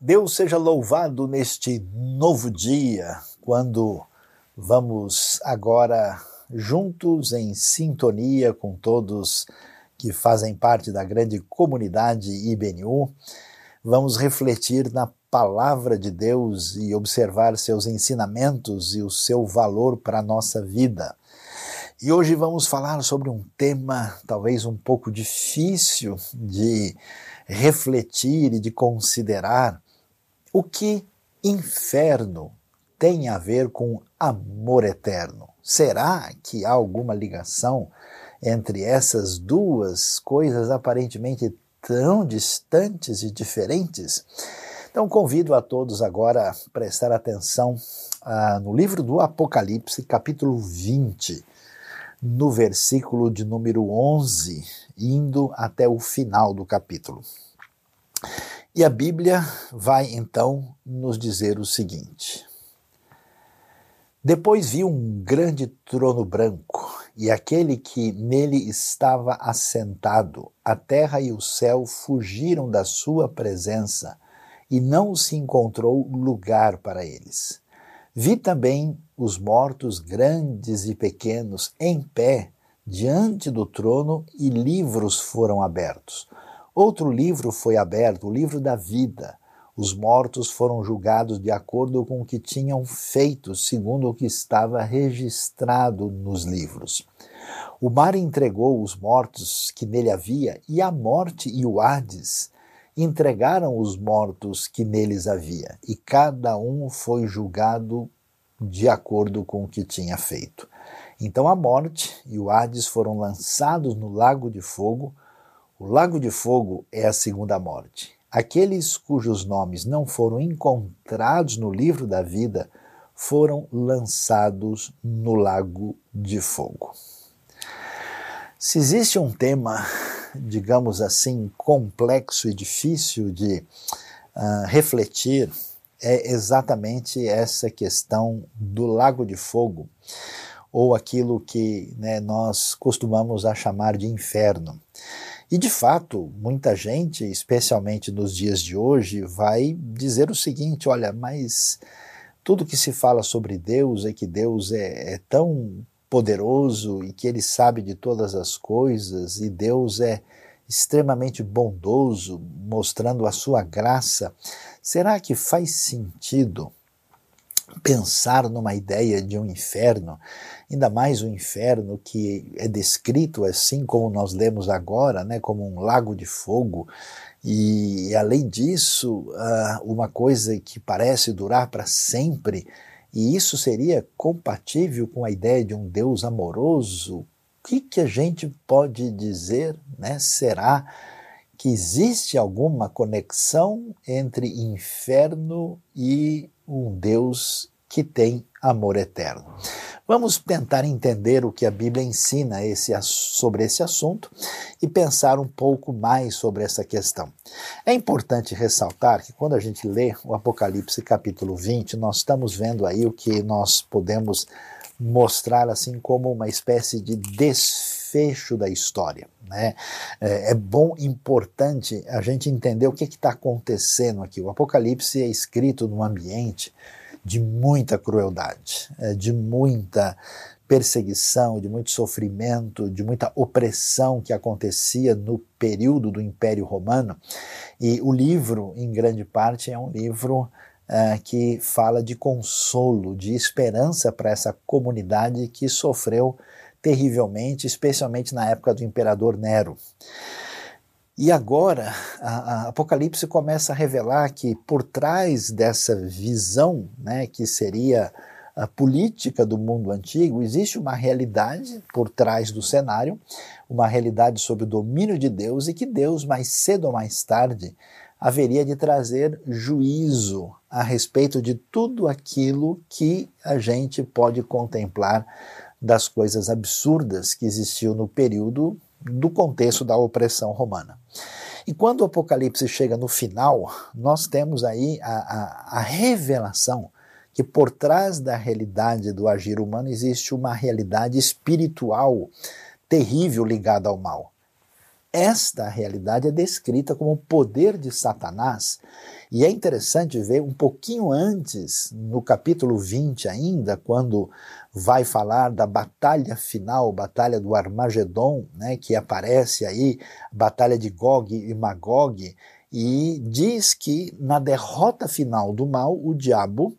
Deus seja louvado neste novo dia, quando vamos agora juntos em sintonia com todos que fazem parte da grande comunidade IBNU, vamos refletir na palavra de Deus e observar seus ensinamentos e o seu valor para a nossa vida. E hoje vamos falar sobre um tema talvez um pouco difícil de refletir e de considerar, o que inferno tem a ver com amor eterno? Será que há alguma ligação entre essas duas coisas aparentemente tão distantes e diferentes? Então convido a todos agora a prestar atenção ah, no livro do Apocalipse, capítulo 20, no versículo de número 11, indo até o final do capítulo. E a Bíblia vai então nos dizer o seguinte: Depois vi um grande trono branco, e aquele que nele estava assentado, a terra e o céu fugiram da sua presença, e não se encontrou lugar para eles. Vi também os mortos grandes e pequenos em pé diante do trono, e livros foram abertos. Outro livro foi aberto, o livro da vida. Os mortos foram julgados de acordo com o que tinham feito, segundo o que estava registrado nos livros. O mar entregou os mortos que nele havia, e a morte e o Hades entregaram os mortos que neles havia, e cada um foi julgado de acordo com o que tinha feito. Então a morte e o Hades foram lançados no lago de fogo. O lago de fogo é a segunda morte. Aqueles cujos nomes não foram encontrados no livro da vida foram lançados no lago de fogo. Se existe um tema, digamos assim, complexo e difícil de uh, refletir, é exatamente essa questão do lago de fogo, ou aquilo que né, nós costumamos a chamar de inferno. E de fato, muita gente, especialmente nos dias de hoje, vai dizer o seguinte: olha, mas tudo que se fala sobre Deus é que Deus é, é tão poderoso e que ele sabe de todas as coisas, e Deus é extremamente bondoso, mostrando a sua graça. Será que faz sentido pensar numa ideia de um inferno, ainda mais o inferno que é descrito assim como nós lemos agora, né, como um lago de fogo, e além disso, uh, uma coisa que parece durar para sempre, e isso seria compatível com a ideia de um Deus amoroso? O que, que a gente pode dizer? Né? Será que existe alguma conexão entre inferno e um Deus que tem amor eterno. Vamos tentar entender o que a Bíblia ensina esse, sobre esse assunto e pensar um pouco mais sobre essa questão. É importante ressaltar que quando a gente lê o Apocalipse capítulo 20, nós estamos vendo aí o que nós podemos mostrar assim como uma espécie de desfecho da história. Né? É, é bom, importante a gente entender o que está acontecendo aqui. O Apocalipse é escrito num ambiente de muita crueldade, é, de muita perseguição, de muito sofrimento, de muita opressão que acontecia no período do Império Romano. E o livro, em grande parte, é um livro uh, que fala de consolo, de esperança para essa comunidade que sofreu terrivelmente, especialmente na época do imperador Nero. E agora, a, a, Apocalipse começa a revelar que por trás dessa visão, né, que seria a política do mundo antigo, existe uma realidade por trás do cenário, uma realidade sob o domínio de Deus e que Deus, mais cedo ou mais tarde, haveria de trazer juízo a respeito de tudo aquilo que a gente pode contemplar das coisas absurdas que existiam no período do contexto da opressão romana. E quando o Apocalipse chega no final, nós temos aí a, a, a revelação que por trás da realidade do agir humano existe uma realidade espiritual terrível ligada ao mal. esta realidade é descrita como o poder de Satanás. E é interessante ver um pouquinho antes, no capítulo 20 ainda, quando vai falar da batalha final, batalha do Armagedon, né, que aparece aí, batalha de Gog e Magog, e diz que na derrota final do mal, o diabo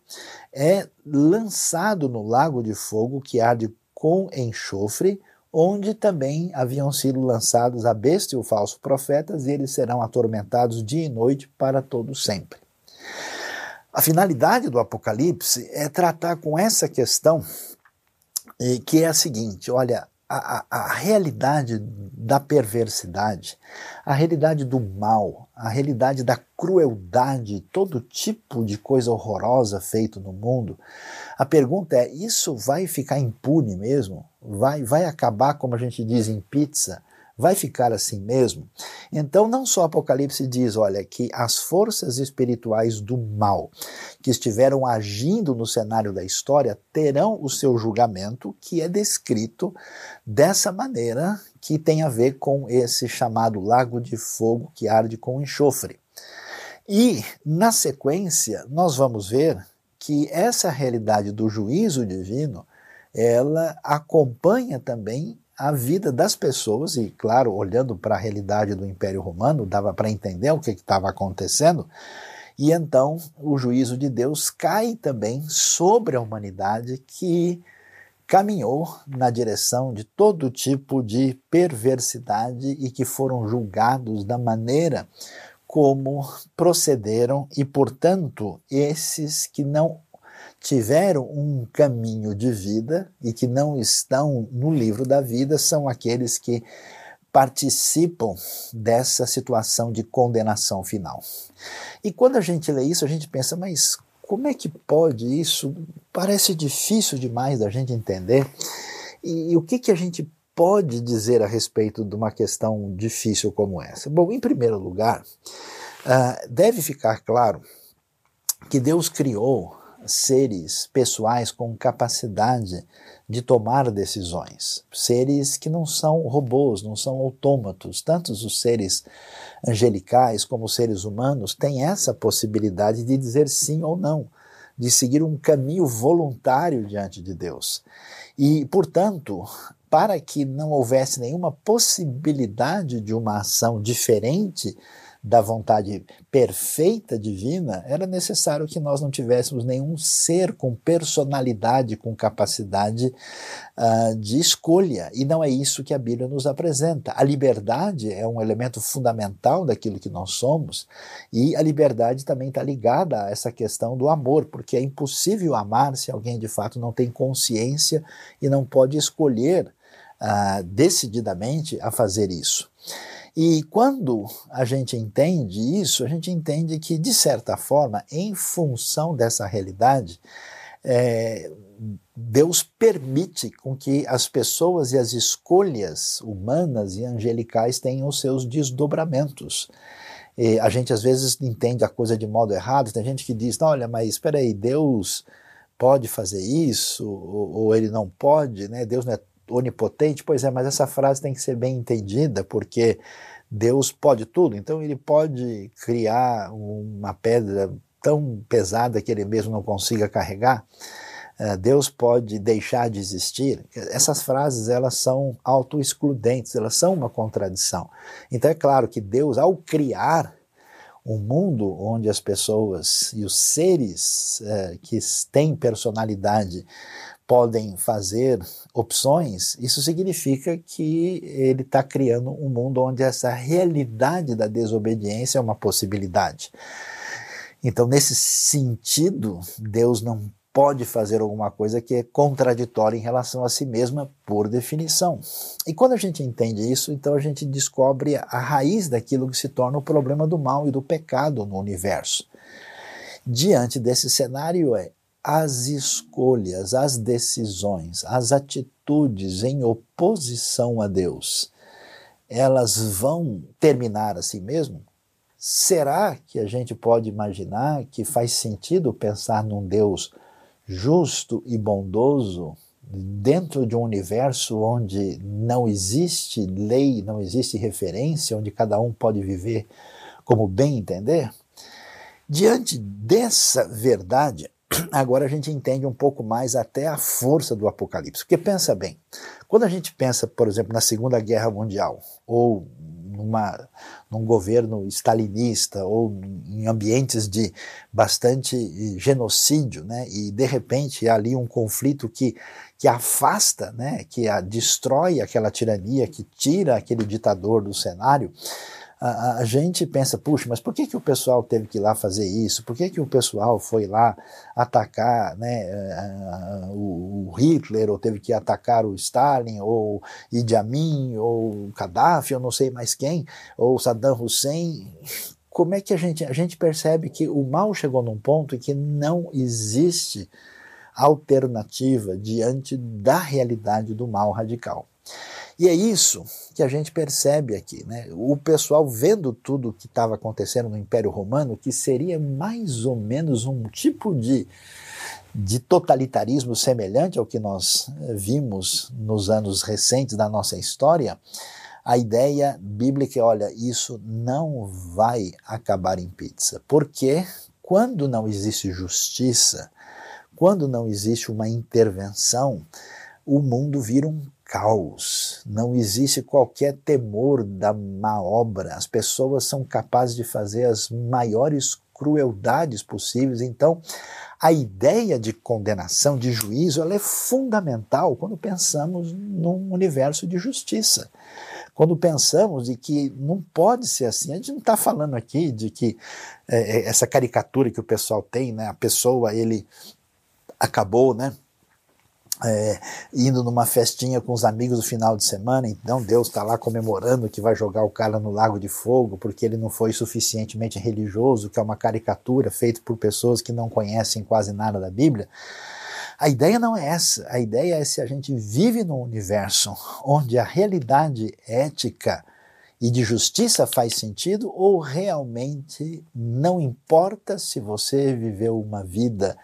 é lançado no lago de fogo que arde com enxofre, onde também haviam sido lançados a besta e o falso profetas, e eles serão atormentados dia e noite para todo sempre. A finalidade do Apocalipse é tratar com essa questão, que é a seguinte: olha, a, a, realidade da perversidade, a realidade do mal, a realidade da crueldade, todo tipo de coisa horrorosa feito no mundo. A pergunta é: isso vai ficar impune mesmo? Vai, vai acabar, como a gente diz em pizza? Vai ficar assim mesmo? Então, não só Apocalipse diz, olha, que as forças espirituais do mal que estiveram agindo no cenário da história terão o seu julgamento, que é descrito dessa maneira que tem a ver com esse chamado lago de fogo que arde com enxofre. E, na sequência, nós vamos ver que essa realidade do juízo divino ela acompanha também a vida das pessoas, e claro, olhando para a realidade do Império Romano, dava para entender o que estava acontecendo, e então o juízo de Deus cai também sobre a humanidade que caminhou na direção de todo tipo de perversidade e que foram julgados da maneira como procederam, e portanto, esses que não tiveram um caminho de vida e que não estão no livro da vida são aqueles que participam dessa situação de condenação final. E quando a gente lê isso, a gente pensa, mas como é que pode isso? Parece difícil demais da gente entender. E, e o que, que a gente pode dizer a respeito de uma questão difícil como essa? Bom, em primeiro lugar, uh, deve ficar claro que Deus criou seres pessoais com capacidade de tomar decisões, seres que não são robôs, não são autômatos. Tanto os seres angelicais como os seres humanos têm essa possibilidade de dizer sim ou não, de seguir um caminho voluntário diante de Deus. E, portanto, para que não houvesse nenhuma possibilidade de uma ação diferente da vontade perfeita divina, era necessário que nós não tivéssemos nenhum ser com personalidade, com capacidade uh, de escolha. E não é isso que a Bíblia nos apresenta. A liberdade é um elemento fundamental daquilo que nós somos, e a liberdade também está ligada a essa questão do amor, porque é impossível amar se alguém de fato não tem consciência e não pode escolher uh, decididamente a fazer isso. E quando a gente entende isso, a gente entende que, de certa forma, em função dessa realidade, é, Deus permite com que as pessoas e as escolhas humanas e angelicais tenham seus desdobramentos. E a gente às vezes entende a coisa de modo errado, tem gente que diz, olha, mas espera aí, Deus pode fazer isso, ou, ou, ele não pode, né? Deus não é onipotente? Pois é, mas essa frase tem que ser bem entendida, porque Deus pode tudo, então ele pode criar uma pedra tão pesada que ele mesmo não consiga carregar. Eh, Deus pode deixar de existir. Essas frases elas são autoexcludentes, elas são uma contradição. Então é claro que Deus, ao criar um mundo onde as pessoas e os seres eh, que têm personalidade podem fazer opções, isso significa que ele está criando um mundo onde essa realidade da desobediência é uma possibilidade. Então, nesse sentido, Deus não pode fazer alguma coisa que é contraditória em relação a si mesma, por definição. E quando a gente entende isso, então a gente descobre a raiz daquilo que se torna o problema do mal e do pecado no universo. Diante desse cenário, é as escolhas, as decisões, as atitudes em oposição a Deus, elas vão terminar assim mesmo? Será que a gente pode imaginar que faz sentido pensar num Deus justo e bondoso, dentro de um universo onde não existe lei, não existe referência, onde cada um pode viver como bem entender? Diante dessa verdade, agora a gente entende um pouco mais até a força do Apocalipse. Porque pensa bem, quando a gente pensa, por exemplo, na Segunda Guerra Mundial, ou numa, num governo stalinista, ou em ambientes de bastante genocídio, né, e de repente há ali um conflito que, que afasta, né, que a, destrói aquela tirania, que tira aquele ditador do cenário, a, a, gente pensa, puxa, mas por que, que o pessoal teve que ir lá fazer isso? Por que, que o pessoal foi lá atacar né, o, o Hitler, ou teve que atacar o Stalin, ou Idi Amin, ou Gaddafi, eu não sei mais quem, ou Saddam Hussein? Como é que a gente, a gente percebe que o mal chegou num ponto em que não existe alternativa diante da realidade do mal radical? E é isso que a gente percebe aqui, né? O pessoal vendo tudo o que estava acontecendo no Império Romano, que seria mais ou menos um tipo de, de totalitarismo semelhante ao que nós eh, vimos nos anos recentes da nossa história, a ideia bíblica é: olha, isso não vai acabar em pizza. Porque quando não existe justiça, quando não existe uma intervenção, o mundo vira um caos, não existe qualquer temor da má obra, as pessoas são capazes de fazer as maiores crueldades possíveis. Então, a ideia de condenação, de juízo, ela é fundamental quando pensamos num universo de justiça. Quando pensamos de que não pode ser assim, a gente não está falando aqui de que é, é, essa caricatura que o pessoal tem, né, a pessoa ele acabou, né, é, indo numa festinha com os amigos no final de semana, então Deus está lá comemorando que vai jogar o cara no lago de fogo porque ele não foi suficientemente religioso, que é uma caricatura feita por pessoas que não conhecem quase nada da Bíblia. A ideia não é essa. A ideia é se a gente vive num universo onde a realidade ética e de justiça faz sentido ou realmente não importa se você viveu uma vida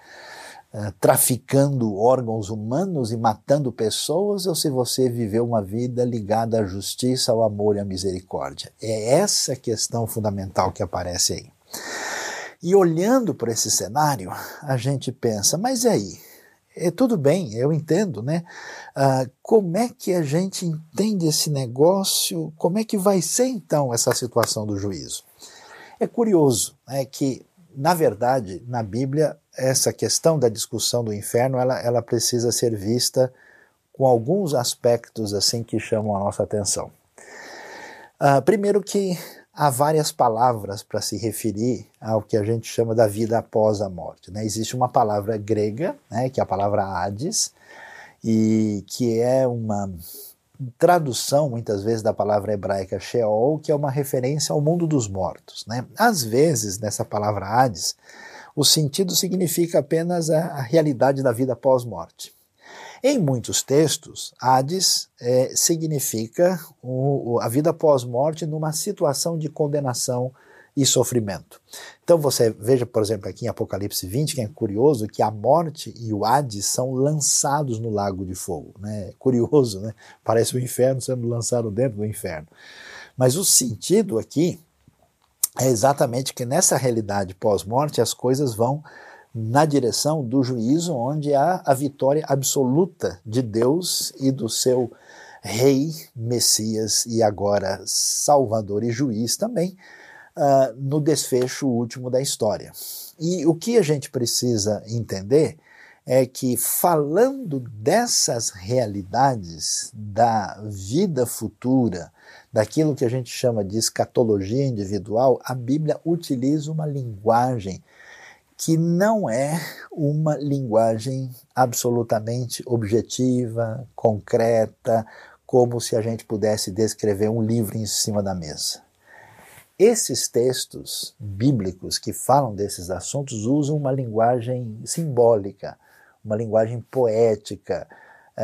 eh, traficando órgãos humanos e matando pessoas, ou se você viveu uma vida ligada à justiça, ao amor e à misericórdia. É essa questão fundamental que aparece aí. E olhando para esse cenário, a gente pensa, mas aí? É tudo bem, eu entendo, né? Ah, como é que a gente entende esse negócio? Como é que vai ser então essa situação do juízo? É curioso né, que, na verdade, na Bíblia, essa questão da discussão do inferno, ela, ela precisa ser vista com alguns aspectos assim que chamam a nossa atenção. Uh, primeiro que há várias palavras para se referir ao que a gente chama da vida após a morte. Né? Existe uma palavra grega, né, que é a palavra Hades, e que é uma tradução, muitas vezes, da palavra hebraica Sheol, que é uma referência ao mundo dos mortos. Né? Às vezes, nessa palavra Hades, o sentido significa apenas a, a realidade da vida pós-morte. Em muitos textos, Hades é, significa o, a vida pós-morte numa situação de condenação e sofrimento. Então você veja, por exemplo, aqui em Apocalipse 20, que é curioso, que a morte e o Hades são lançados no lago de fogo. Né? Curioso, né? Parece o inferno sendo lançado dentro do inferno. Mas o sentido aqui é exatamente que nessa realidade pós-morte as coisas vão na direção do juízo, onde há a vitória absoluta de Deus e do seu Rei, Messias e agora Salvador e Juiz também, uh, no desfecho último da história. E o que a gente precisa entender é que, falando dessas realidades da vida futura, daquilo que a gente chama de escatologia individual, a Bíblia utiliza uma linguagem que não é uma linguagem absolutamente objetiva, concreta, como se a gente pudesse descrever um livro em cima da mesa. Esses textos bíblicos que falam desses assuntos usam uma linguagem simbólica, uma linguagem poética,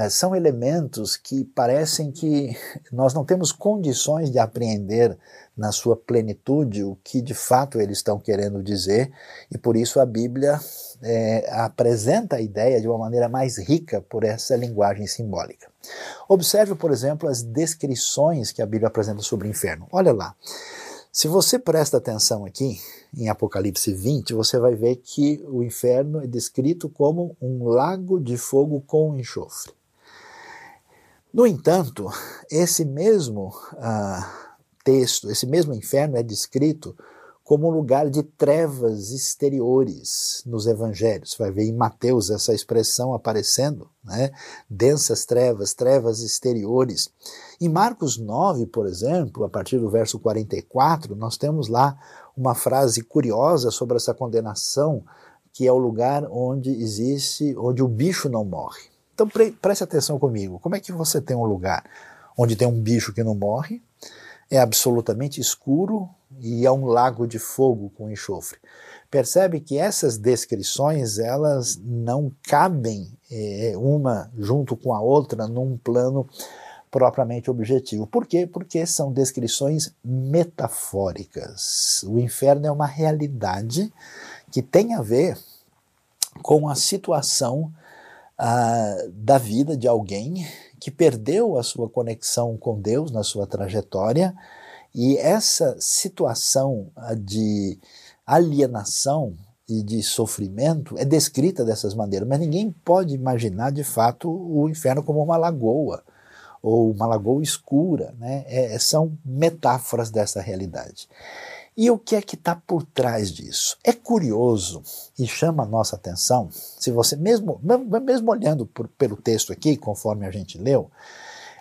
são elementos que parecem que nós não temos condições de apreender na sua plenitude o que de fato eles estão querendo dizer, e por isso a Bíblia é, apresenta a ideia de uma maneira mais rica por essa linguagem simbólica. Observe, por exemplo, as descrições que a Bíblia apresenta sobre o inferno. Olha lá. Se você presta atenção aqui, em Apocalipse 20, você vai ver que o inferno é descrito como um lago de fogo com enxofre. No entanto, esse mesmo ah, texto, esse mesmo inferno é descrito como um lugar de trevas exteriores nos evangelhos. Você vai ver em Mateus essa expressão aparecendo, né? densas trevas, trevas exteriores. Em Marcos 9, por exemplo, a partir do verso 44, nós temos lá uma frase curiosa sobre essa condenação, que é o lugar onde existe, onde o bicho não morre. Então pre preste atenção comigo. Como é que você tem um lugar onde tem um bicho que não morre, é absolutamente escuro e é um lago de fogo com enxofre? Percebe que essas descrições elas não cabem é, uma junto com a outra num plano propriamente objetivo. Por quê? Porque são descrições metafóricas. O inferno é uma realidade que tem a ver com a situação da vida de alguém que perdeu a sua conexão com Deus na sua trajetória e essa situação de alienação e de sofrimento é descrita dessas maneiras, mas ninguém pode imaginar de fato o inferno como uma lagoa ou uma lagoa escura, né? É, são metáforas dessa realidade. E o que é que está por trás disso? É curioso e chama a nossa atenção, se você mesmo, mesmo olhando por, pelo texto aqui, conforme a gente leu,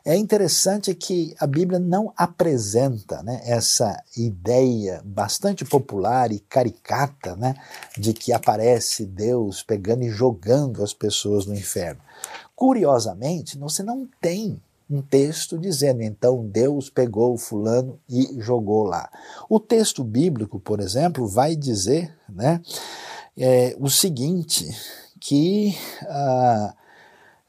é interessante que a Bíblia não apresenta né, essa ideia bastante popular e caricata né, de que aparece Deus pegando e jogando as pessoas no inferno. Curiosamente, você não tem um texto dizendo então Deus pegou fulano e jogou lá. O texto bíblico, por exemplo, vai dizer né, é, o seguinte, que ah,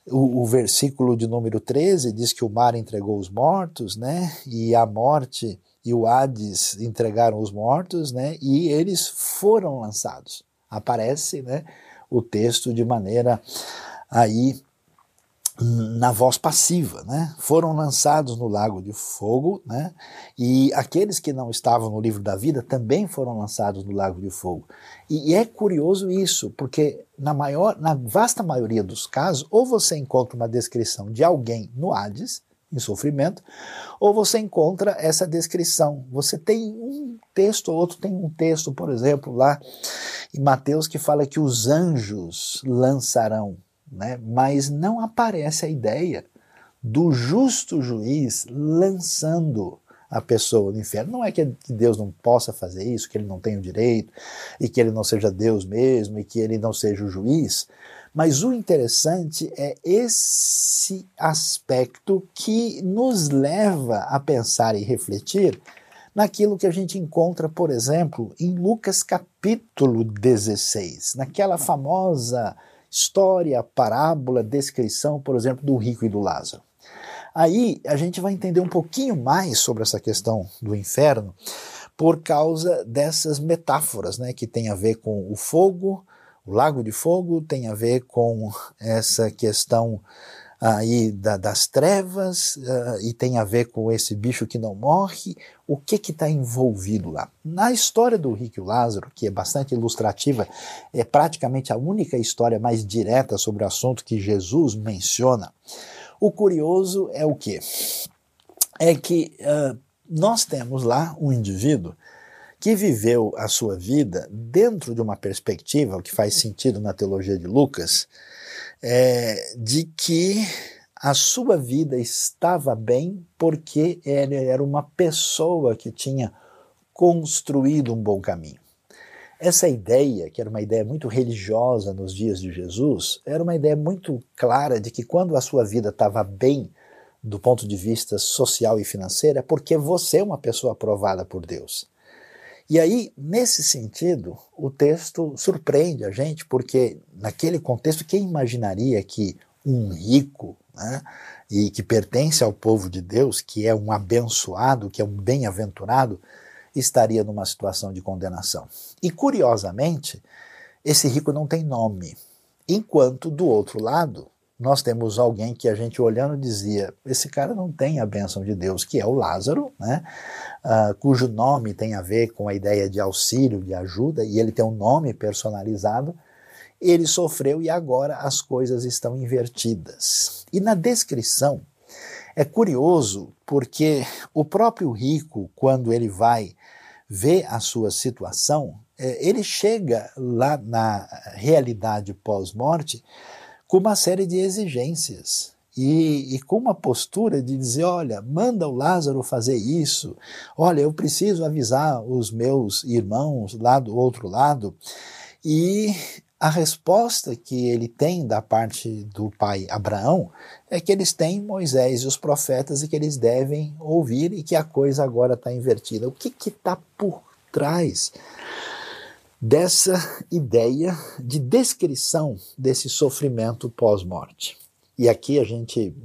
o, o, versículo de número 13 diz que o mar entregou os mortos, né, e a morte e o Hades entregaram os mortos, né, e eles foram lançados. Aparece né, o texto de maneira aí na voz passiva, né? Foram lançados no lago de fogo, né? E aqueles que não estavam no livro da vida também foram lançados no lago de fogo. E, é curioso isso, porque na maior, na vasta maioria dos casos, ou você encontra uma descrição de alguém no Hades, em sofrimento, ou você encontra essa descrição. Você tem um texto, ou outro tem um texto, por exemplo, lá em Mateus que fala que os anjos lançarão né? mas não aparece a ideia do justo juiz lançando a pessoa no inferno. Não é que Deus não possa fazer isso, que ele não tenha o direito, e que ele não seja Deus mesmo, e que ele não seja o juiz, mas o interessante é esse aspecto que nos leva a pensar e refletir naquilo que a gente encontra, por exemplo, em Lucas capítulo 16, naquela famosa história, parábola, descrição, por exemplo, do rico e do Lázaro. Aí a gente vai entender um pouquinho mais sobre essa questão do inferno por causa dessas metáforas, né, que tem a ver com o fogo, o lago de fogo, tem a ver com essa questão aí da, das trevas uh, e tem a ver com esse bicho que não morre. O que que está envolvido lá? Na história do Rico e Lázaro, que é bastante ilustrativa, é praticamente a única história mais direta sobre o assunto que Jesus menciona. O curioso é o que? É que uh, nós temos lá um indivíduo que viveu a sua vida dentro de uma perspectiva, o que faz sentido na teologia de Lucas, é, de que a sua vida estava bem porque ele era uma pessoa que tinha construído um bom caminho. Essa ideia, que era uma ideia muito religiosa nos dias de Jesus, era uma ideia muito clara de que quando a sua vida estava bem do ponto de vista social e financeiro, é porque você é uma pessoa aprovada por Deus. E aí, nesse sentido, o texto surpreende a gente, porque naquele contexto, quem imaginaria que um rico né, e que pertence ao povo de Deus, que é um abençoado, que é um bem-aventurado, estaria numa situação de condenação. E curiosamente, esse rico não tem nome, enquanto do outro lado nós temos alguém que a gente olhando dizia: esse cara não tem a bênção de Deus, que é o Lázaro, né? Uh, cujo nome tem a ver com a ideia de auxílio, de ajuda, e ele tem um nome personalizado. Ele sofreu e agora as coisas estão invertidas. E na descrição é curioso porque o próprio rico, quando ele vai ver a sua situação, é, ele chega lá na realidade pós-morte com uma série de exigências. E, e, com uma postura de dizer: olha, manda o Lázaro fazer isso, olha, eu preciso avisar os meus irmãos lá do outro lado. E a resposta que ele tem da parte do pai Abraão é que eles têm Moisés e os profetas e que eles devem ouvir e que a coisa agora está invertida. O que está por trás dessa ideia de descrição desse sofrimento pós-morte. E aqui a gente,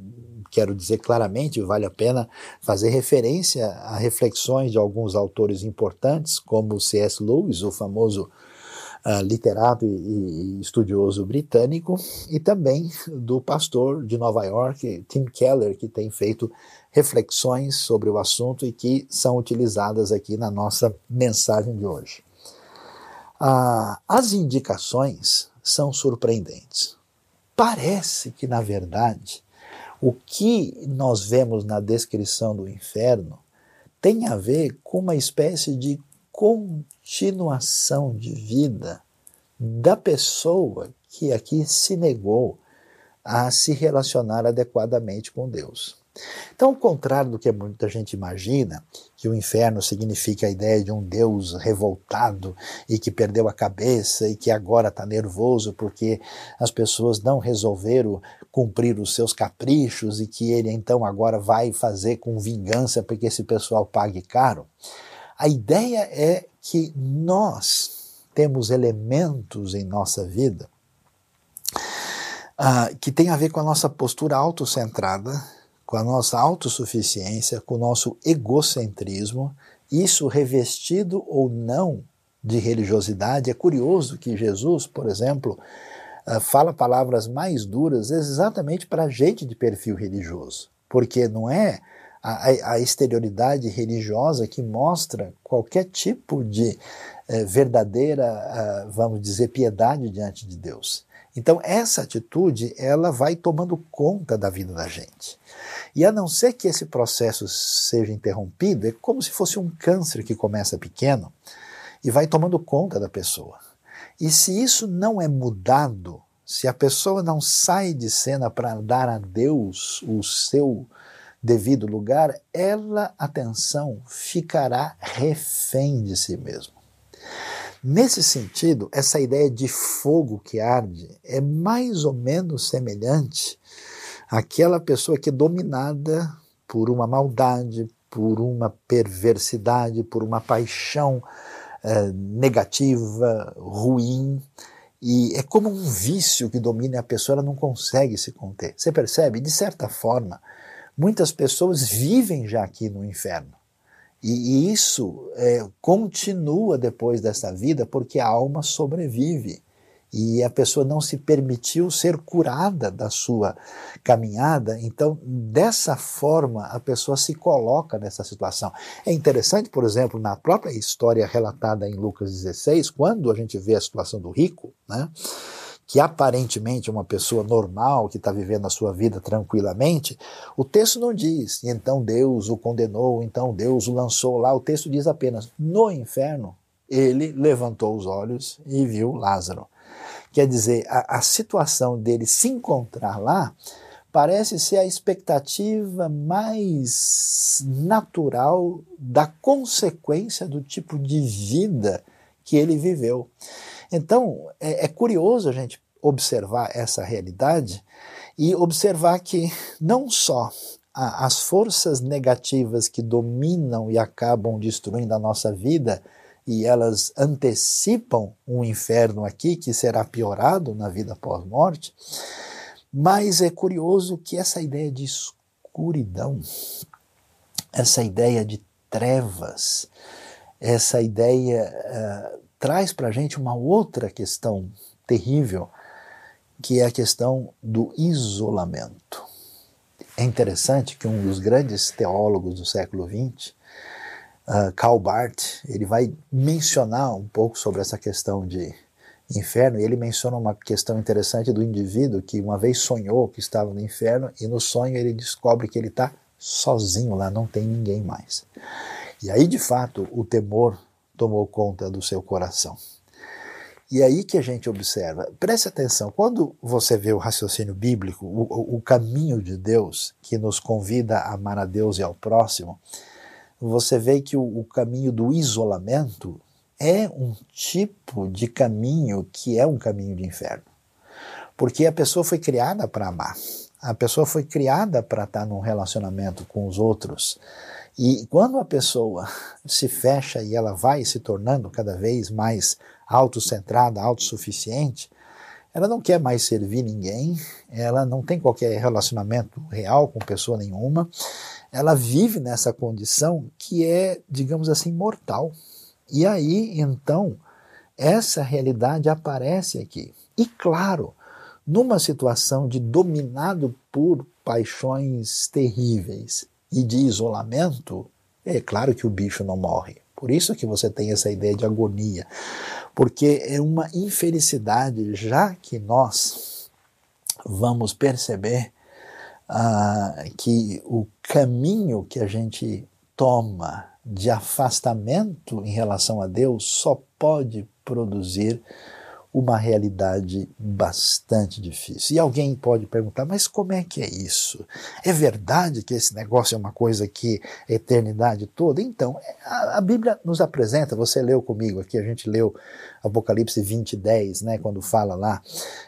quero dizer claramente, vale a pena fazer referência a reflexões de alguns autores importantes, como C.S. Lewis, o famoso uh, literato e, e, estudioso britânico, e também do pastor de Nova York, Tim Keller, que tem feito reflexões sobre o assunto e que são utilizadas aqui na nossa mensagem de hoje. Ah, as indicações são surpreendentes. Parece que, na verdade, o que nós vemos na descrição do inferno tem a ver com uma espécie de continuação de vida da pessoa que aqui se negou a se relacionar adequadamente com Deus. Então, ao contrário do que muita gente imagina, que o inferno significa a ideia de um Deus revoltado e que perdeu a cabeça e que agora está nervoso porque as pessoas não resolveram cumprir os seus caprichos e que ele então agora vai fazer com vingança porque esse pessoal pague caro. A ideia é que nós temos elementos em nossa vida uh, que tem a ver com a nossa postura autocentrada com a nossa autossuficiência, com o nosso egocentrismo, isso revestido ou não de religiosidade. É curioso que Jesus, por exemplo, ah, fala palavras mais duras exatamente para gente de perfil religioso, porque não é a, a, exterioridade religiosa que mostra qualquer tipo de eh, verdadeira, ah, vamos dizer, piedade diante de Deus. Então essa atitude ela vai tomando conta da vida da gente. E a não ser que esse processo seja interrompido, é como se fosse um câncer que começa pequeno e vai tomando conta da pessoa. E se isso não é mudado, se a pessoa não sai de cena para dar a Deus o seu devido lugar, ela, atenção, ficará refém de si mesma. Nesse sentido, essa ideia de fogo que arde é mais ou menos semelhante aquela pessoa que é dominada por uma maldade, por uma perversidade, por uma paixão é, negativa, ruim. E é como um vício que domina a pessoa, ela não consegue se conter. Você percebe? De certa forma, muitas pessoas vivem já aqui no inferno. E, isso é, continua depois dessa vida porque a alma sobrevive e a pessoa não se permitiu ser curada da sua caminhada, então dessa forma a pessoa se coloca nessa situação. É interessante, por exemplo, na própria história relatada em Lucas 16, quando a gente vê a situação do rico, né? Que aparentemente é uma pessoa normal, que está vivendo a sua vida tranquilamente, o texto não diz, então Deus o condenou, então Deus o lançou lá, o texto diz apenas, no inferno ele levantou os olhos e viu Lázaro. Quer dizer, a, a situação dele se encontrar lá parece ser a expectativa mais natural da consequência do tipo de vida que ele viveu. Então, é, é curioso a gente observar essa realidade e observar que não só as forças negativas que dominam e acabam destruindo a nossa vida e elas antecipam um inferno aqui que será piorado na vida pós-morte, Mas é curioso que essa ideia de escuridão, essa ideia de trevas, essa ideia uh, traz para a gente uma outra questão terrível, que é a questão do isolamento. É interessante que um dos grandes teólogos do século XX, uh, Karl Barth, ele vai mencionar um pouco sobre essa questão de inferno, e ele menciona uma questão interessante do indivíduo que uma vez sonhou que estava no inferno e no sonho ele descobre que ele está sozinho lá, não tem ninguém mais. E aí, de fato, o temor tomou conta do seu coração. E aí que a gente observa, preste atenção, quando você vê o raciocínio bíblico, o, o caminho de Deus, que nos convida a amar a Deus e ao próximo, você vê que o, o caminho do isolamento é um tipo de caminho que é um caminho de inferno. Porque a pessoa foi criada para amar. A pessoa foi criada para estar num relacionamento com os outros. E quando a pessoa se fecha e ela vai se tornando cada vez mais autocentrada, autossuficiente, ela não quer mais servir ninguém, ela não tem qualquer relacionamento real com pessoa nenhuma, ela vive nessa condição que é, digamos assim, mortal. E aí, então, essa realidade aparece aqui. E claro, numa situação de dominado por paixões terríveis e de isolamento, é claro que o bicho não morre. Por isso que você tem essa ideia de agonia, porque é uma infelicidade, já que nós vamos perceber ah, que o caminho que a gente toma de afastamento em relação a Deus só pode produzir uma realidade bastante difícil. E alguém pode perguntar, mas como é que é isso? É verdade que esse negócio é uma coisa que é eternidade toda? Então, a, a Bíblia nos apresenta, você leu comigo aqui, a gente leu Apocalipse 20, 10, né, quando fala lá,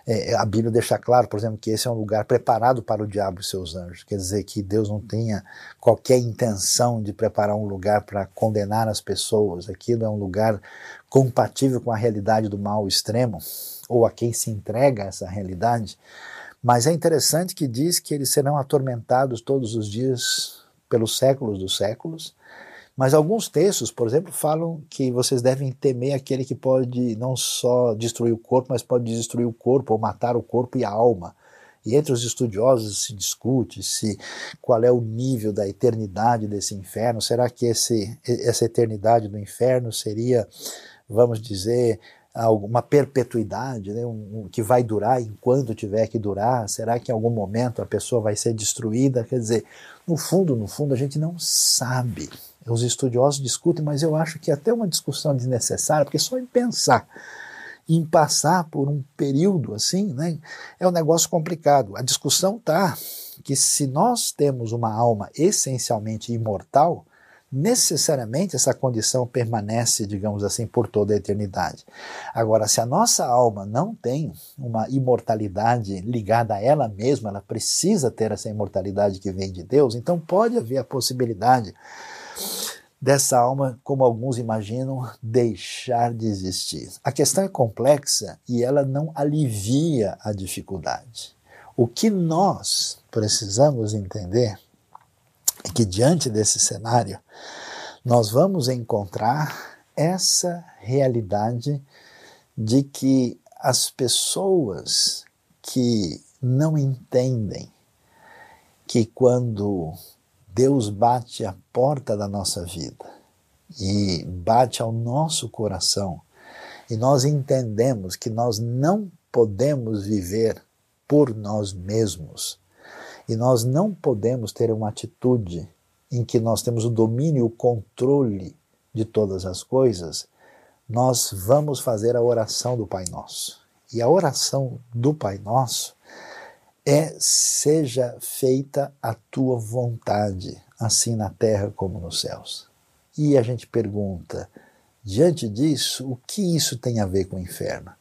é, a Bíblia deixa claro, por exemplo, que esse é um lugar preparado para o diabo e seus anjos. Quer dizer que Deus não tenha qualquer intenção de preparar um lugar para condenar as pessoas. Aquilo é um lugar compatível com a realidade do mal extremo, ou a quem se entrega a essa realidade. Mas é interessante que diz que eles serão atormentados todos os dias pelos séculos dos séculos. Mas alguns textos, por exemplo, falam que vocês devem temer aquele que pode não só destruir o corpo, mas pode destruir o corpo ou matar o corpo e a alma. E entre os estudiosos se discute se qual é o nível da eternidade desse inferno. Será que esse, essa eternidade do inferno seria vamos dizer, alguma perpetuidade, né, um, um, que vai durar enquanto tiver que durar? Será que em algum momento a pessoa vai ser destruída? Quer dizer, no fundo, no fundo, a gente não sabe. Os estudiosos discutem, mas eu acho que é até uma discussão desnecessária, porque só em pensar em passar por um período assim, né, é um negócio complicado. A discussão está que se nós temos uma alma essencialmente imortal, necessariamente essa condição permanece, digamos assim, por toda a eternidade. Agora, se a nossa alma não tem uma imortalidade ligada a ela mesma, ela precisa ter essa imortalidade que vem de Deus, então pode haver a possibilidade dessa alma, como alguns imaginam, deixar de existir. A questão é complexa e ela não alivia a dificuldade. O que nós precisamos entender é que diante desse cenário nós vamos encontrar essa realidade de que as pessoas que não entendem que quando Deus bate a porta da nossa vida e bate ao nosso coração, e nós entendemos que nós não podemos viver por nós mesmos, e nós não podemos ter uma atitude em que nós temos o domínio, o controle de todas as coisas, nós vamos fazer a oração do Pai Nosso. E a oração do Pai Nosso é: seja feita a tua vontade, assim na terra como nos céus. E a gente pergunta, diante disso, o que isso tem a ver com o inferno?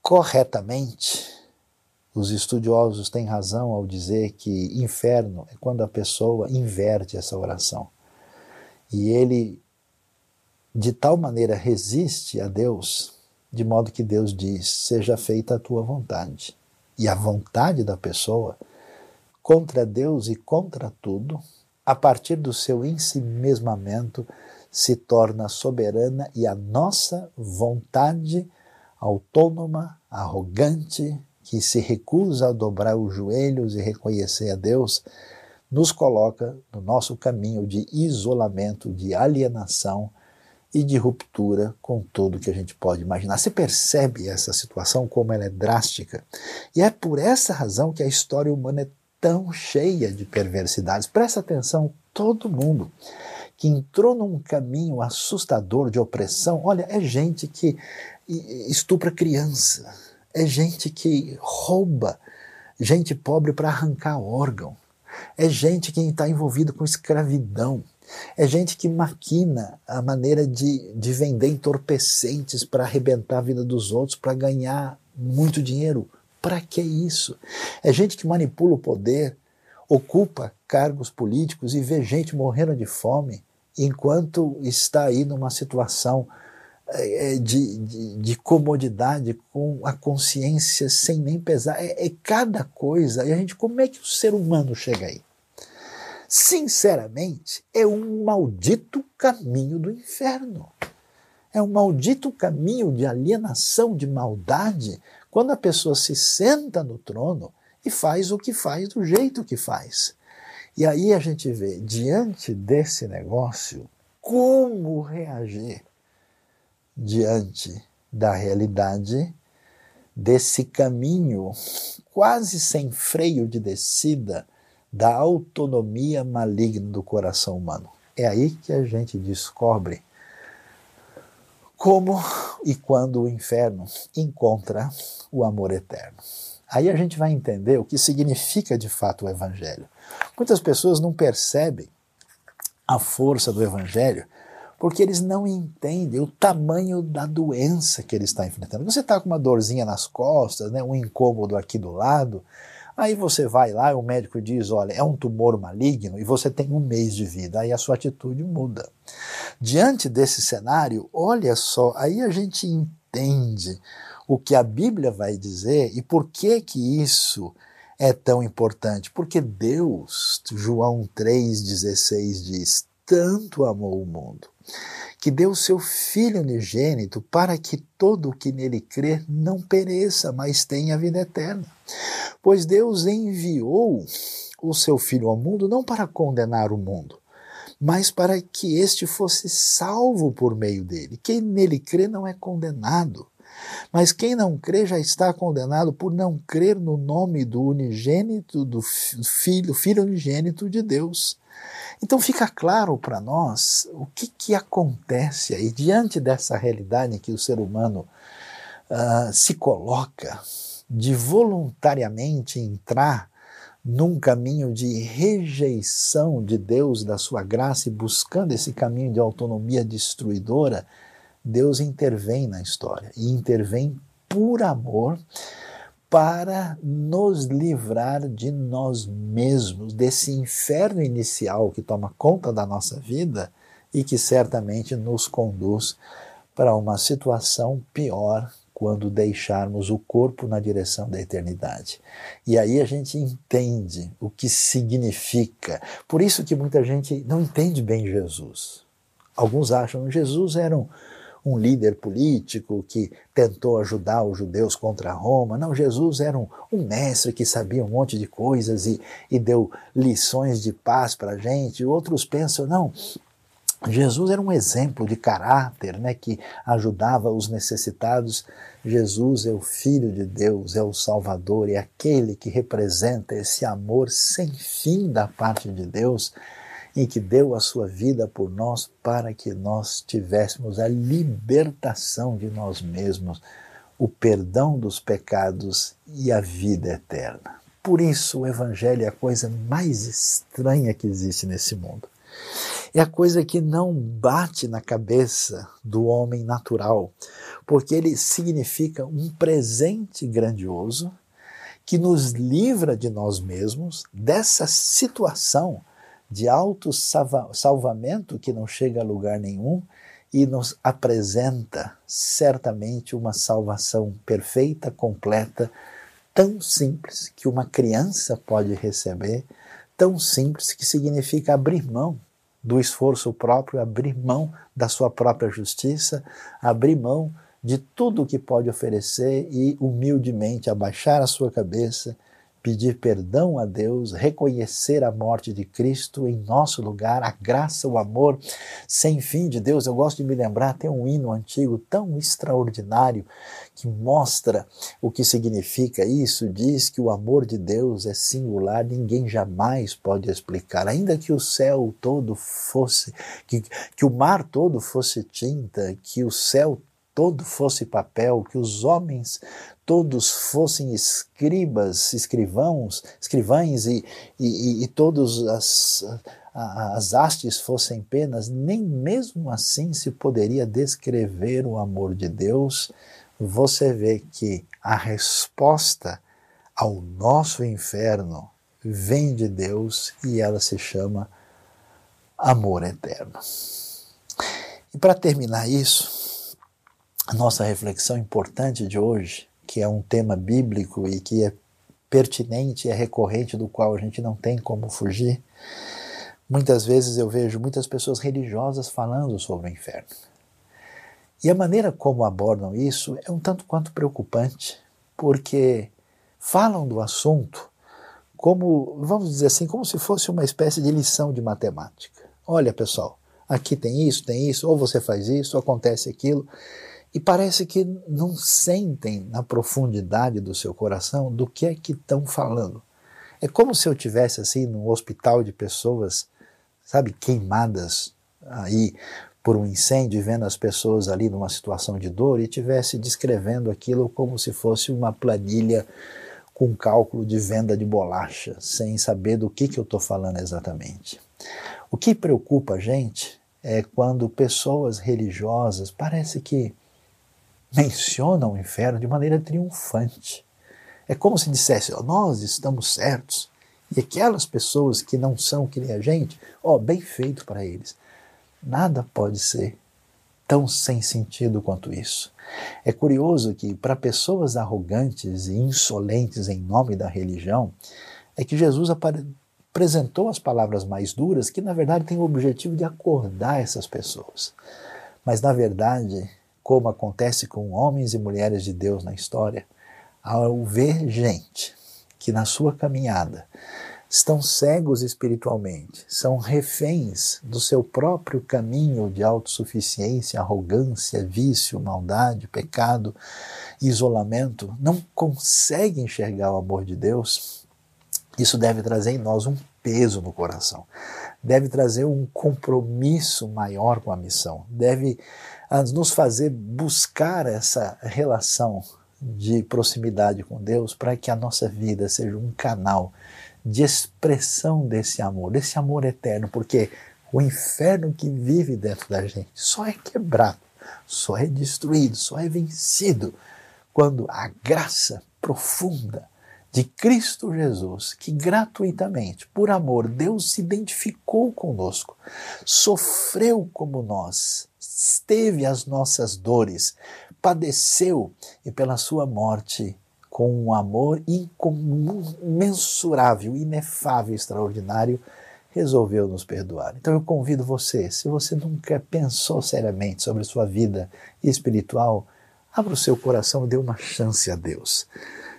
Corretamente, os estudiosos têm razão ao dizer que inferno é quando a pessoa inverte essa oração. E ele, de tal maneira, resiste a Deus, de modo que Deus diz: Seja feita a tua vontade. e a vontade da pessoa contra Deus e contra tudo, a partir do seu ensimesmamento, se torna soberana e a nossa vontade autônoma, arrogante, que se recusa a dobrar os joelhos e reconhecer a Deus, nos coloca no nosso caminho de isolamento, de alienação e de ruptura com tudo que a gente pode imaginar. Você percebe essa situação como ela é drástica? E é por essa razão que a história humana é tão cheia de perversidades. Presta atenção, todo mundo que entrou num caminho assustador de opressão, olha, é gente que estupra criança, é gente que rouba gente pobre para arrancar órgão, é gente que está envolvida com escravidão, é gente que maquina a maneira de, de vender entorpecentes para arrebentar a vida dos outros, para ganhar muito dinheiro. Para que isso? É gente que manipula o poder, ocupa cargos políticos e vê gente morrendo de fome enquanto está aí numa situação de, de, de, comodidade, com a consciência sem nem pesar. É, é, cada coisa. E a gente, como é que o ser humano chega aí? Sinceramente, é um maldito caminho do inferno. É um maldito caminho de alienação, de maldade, quando a pessoa se senta no trono e faz o que faz do jeito que faz. E aí a gente vê, diante desse negócio, como reagir diante da realidade desse caminho quase sem freio de descida da autonomia maligna do coração humano. É aí que a gente descobre como e quando o inferno encontra o amor eterno. Aí a gente vai entender o que significa de fato o Evangelho. Muitas pessoas não percebem a força do Evangelho porque eles não entendem o tamanho da doença que ele está enfrentando. Você está com uma dorzinha nas costas, né, um incômodo aqui do lado, aí você vai lá e o médico diz: olha, é um tumor maligno e você tem um mês de vida, aí a sua atitude muda. Diante desse cenário, olha só, aí a gente entende o que a Bíblia vai dizer e por que que isso é tão importante. Porque Deus, João 3,16 diz, tanto amou o mundo, que deu seu Filho unigênito para que todo o que nele crê não pereça, mas tenha vida eterna. Pois Deus enviou o seu Filho ao mundo não para condenar o mundo, mas para que este fosse salvo por meio dele. Quem nele crê não é condenado, mas quem não crê já está condenado por não crer no nome do unigênito, do filho, filho unigênito de Deus. Então fica claro para nós o que, que acontece aí diante dessa realidade em que o ser humano uh, se coloca de voluntariamente entrar num caminho de rejeição de Deus, da sua graça e buscando esse caminho de autonomia destruidora Deus intervém na história e intervém por amor para nos livrar de nós mesmos, desse inferno inicial que toma conta da nossa vida e que certamente nos conduz para uma situação pior quando deixarmos o corpo na direção da eternidade. E aí a gente entende o que significa. Por isso que muita gente não entende bem Jesus. Alguns acham que Jesus era um, um líder político que tentou ajudar os judeus contra Roma. Não, Jesus era um, um mestre que sabia um monte de coisas e, e deu lições de paz para a gente. Outros pensam, não, Jesus era um exemplo de caráter, né, que ajudava os necessitados. Jesus é o Filho de Deus, é o Salvador, é aquele que representa esse amor sem fim da parte de Deus e que deu a sua vida por nós para que nós tivéssemos a libertação de nós mesmos, o perdão dos pecados e a vida eterna. Por isso, o Evangelho é a coisa mais estranha que existe nesse mundo. É a coisa que não bate na cabeça do homem natural, porque ele significa um presente grandioso que nos livra de nós mesmos, dessa situação de auto-salvamento que não chega a lugar nenhum e nos apresenta certamente uma salvação perfeita, completa, tão simples que uma criança pode receber, tão simples que significa abrir mão do esforço próprio, abrir mão da sua própria justiça, abrir mão de tudo o que pode oferecer e humildemente abaixar a sua cabeça pedir perdão a Deus, reconhecer a morte de Cristo em nosso lugar, a graça, o amor sem fim de Deus. Eu gosto de me lembrar, tem um hino antigo tão extraordinário que mostra o que significa isso. Diz que o amor de Deus é singular, ninguém jamais pode explicar. Ainda que o céu todo fosse, que, que o mar todo fosse tinta, que o céu todo fosse papel, que os homens todos fossem escribas, escrivãos, escrivães e, e, e todos as, as hastes fossem penas, nem mesmo assim se poderia descrever o amor de Deus. Você vê que a resposta ao nosso inferno vem de Deus e ela se chama amor eterno. E para terminar isso, a nossa reflexão importante de hoje, que é um tema bíblico e que é pertinente é recorrente, do qual a gente não tem como fugir. Muitas vezes eu vejo muitas pessoas religiosas falando sobre o inferno. E a maneira como abordam isso é um tanto quanto preocupante, porque falam do assunto como, vamos dizer assim, como se fosse uma espécie de lição de matemática. Olha, pessoal, aqui tem isso, tem isso, ou você faz isso, acontece aquilo e parece que não sentem na profundidade do seu coração do que é que estão falando. É como se eu tivesse assim num hospital de pessoas, sabe, queimadas aí por um incêndio, vendo as pessoas ali numa situação de dor e tivesse descrevendo aquilo como se fosse uma planilha com cálculo de venda de bolacha, sem saber do que, que eu estou falando exatamente. O que preocupa a gente é quando pessoas religiosas parece que mencionam o inferno de maneira triunfante. É como se dissesse: oh, nós estamos certos. E aquelas pessoas que não são que nem a gente, ó, bem feito para eles. Nada pode ser tão sem sentido quanto isso. É curioso que para pessoas arrogantes e insolentes em nome da religião, é que Jesus apresentou as palavras mais duras que na verdade têm o objetivo de acordar essas pessoas. Mas na verdade, como acontece com homens e mulheres de Deus na história, ao ver gente que na sua caminhada estão cegos espiritualmente, são reféns do seu próprio caminho de autossuficiência, arrogância, vício, maldade, pecado, isolamento, não conseguem enxergar o amor de Deus, isso deve trazer em nós um peso no coração, deve trazer um compromisso maior com a missão, deve a nos fazer buscar essa relação de proximidade com Deus para que a nossa vida seja um canal de expressão desse amor, desse amor eterno, porque o inferno que vive dentro da gente só é quebrado, só é destruído, só é vencido quando a graça profunda de Cristo Jesus, que gratuitamente, por amor, Deus se identificou conosco, sofreu como nós, esteve as nossas dores, padeceu e pela sua morte, com um amor incomensurável, inefável, extraordinário, resolveu nos perdoar. Então eu convido você, se você nunca pensou seriamente sobre sua vida espiritual, abra o seu coração e dê uma chance a Deus.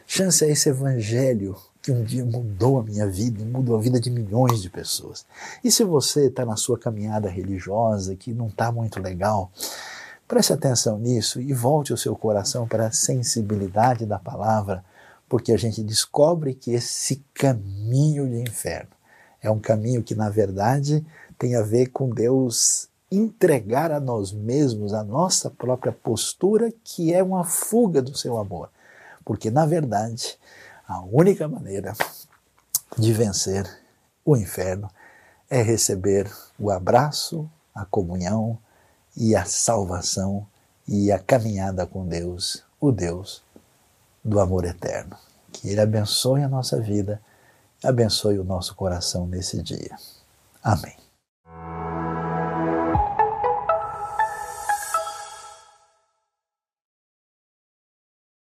Chance a esse evangelho que um dia mudou a minha vida e mudou a vida de milhões de pessoas. E se você está na sua caminhada religiosa que não está muito legal, preste atenção nisso e volte o seu coração para a sensibilidade da palavra, porque a gente descobre que esse caminho de inferno é um caminho que, na verdade, tem a ver com Deus entregar a nós mesmos a nossa própria postura, que é uma fuga do seu amor. Porque, na verdade, a única maneira de vencer o inferno é receber o abraço, a comunhão e a salvação e a caminhada com Deus, o Deus do amor eterno. Que Ele abençoe a nossa vida, abençoe o nosso coração nesse dia. Amém.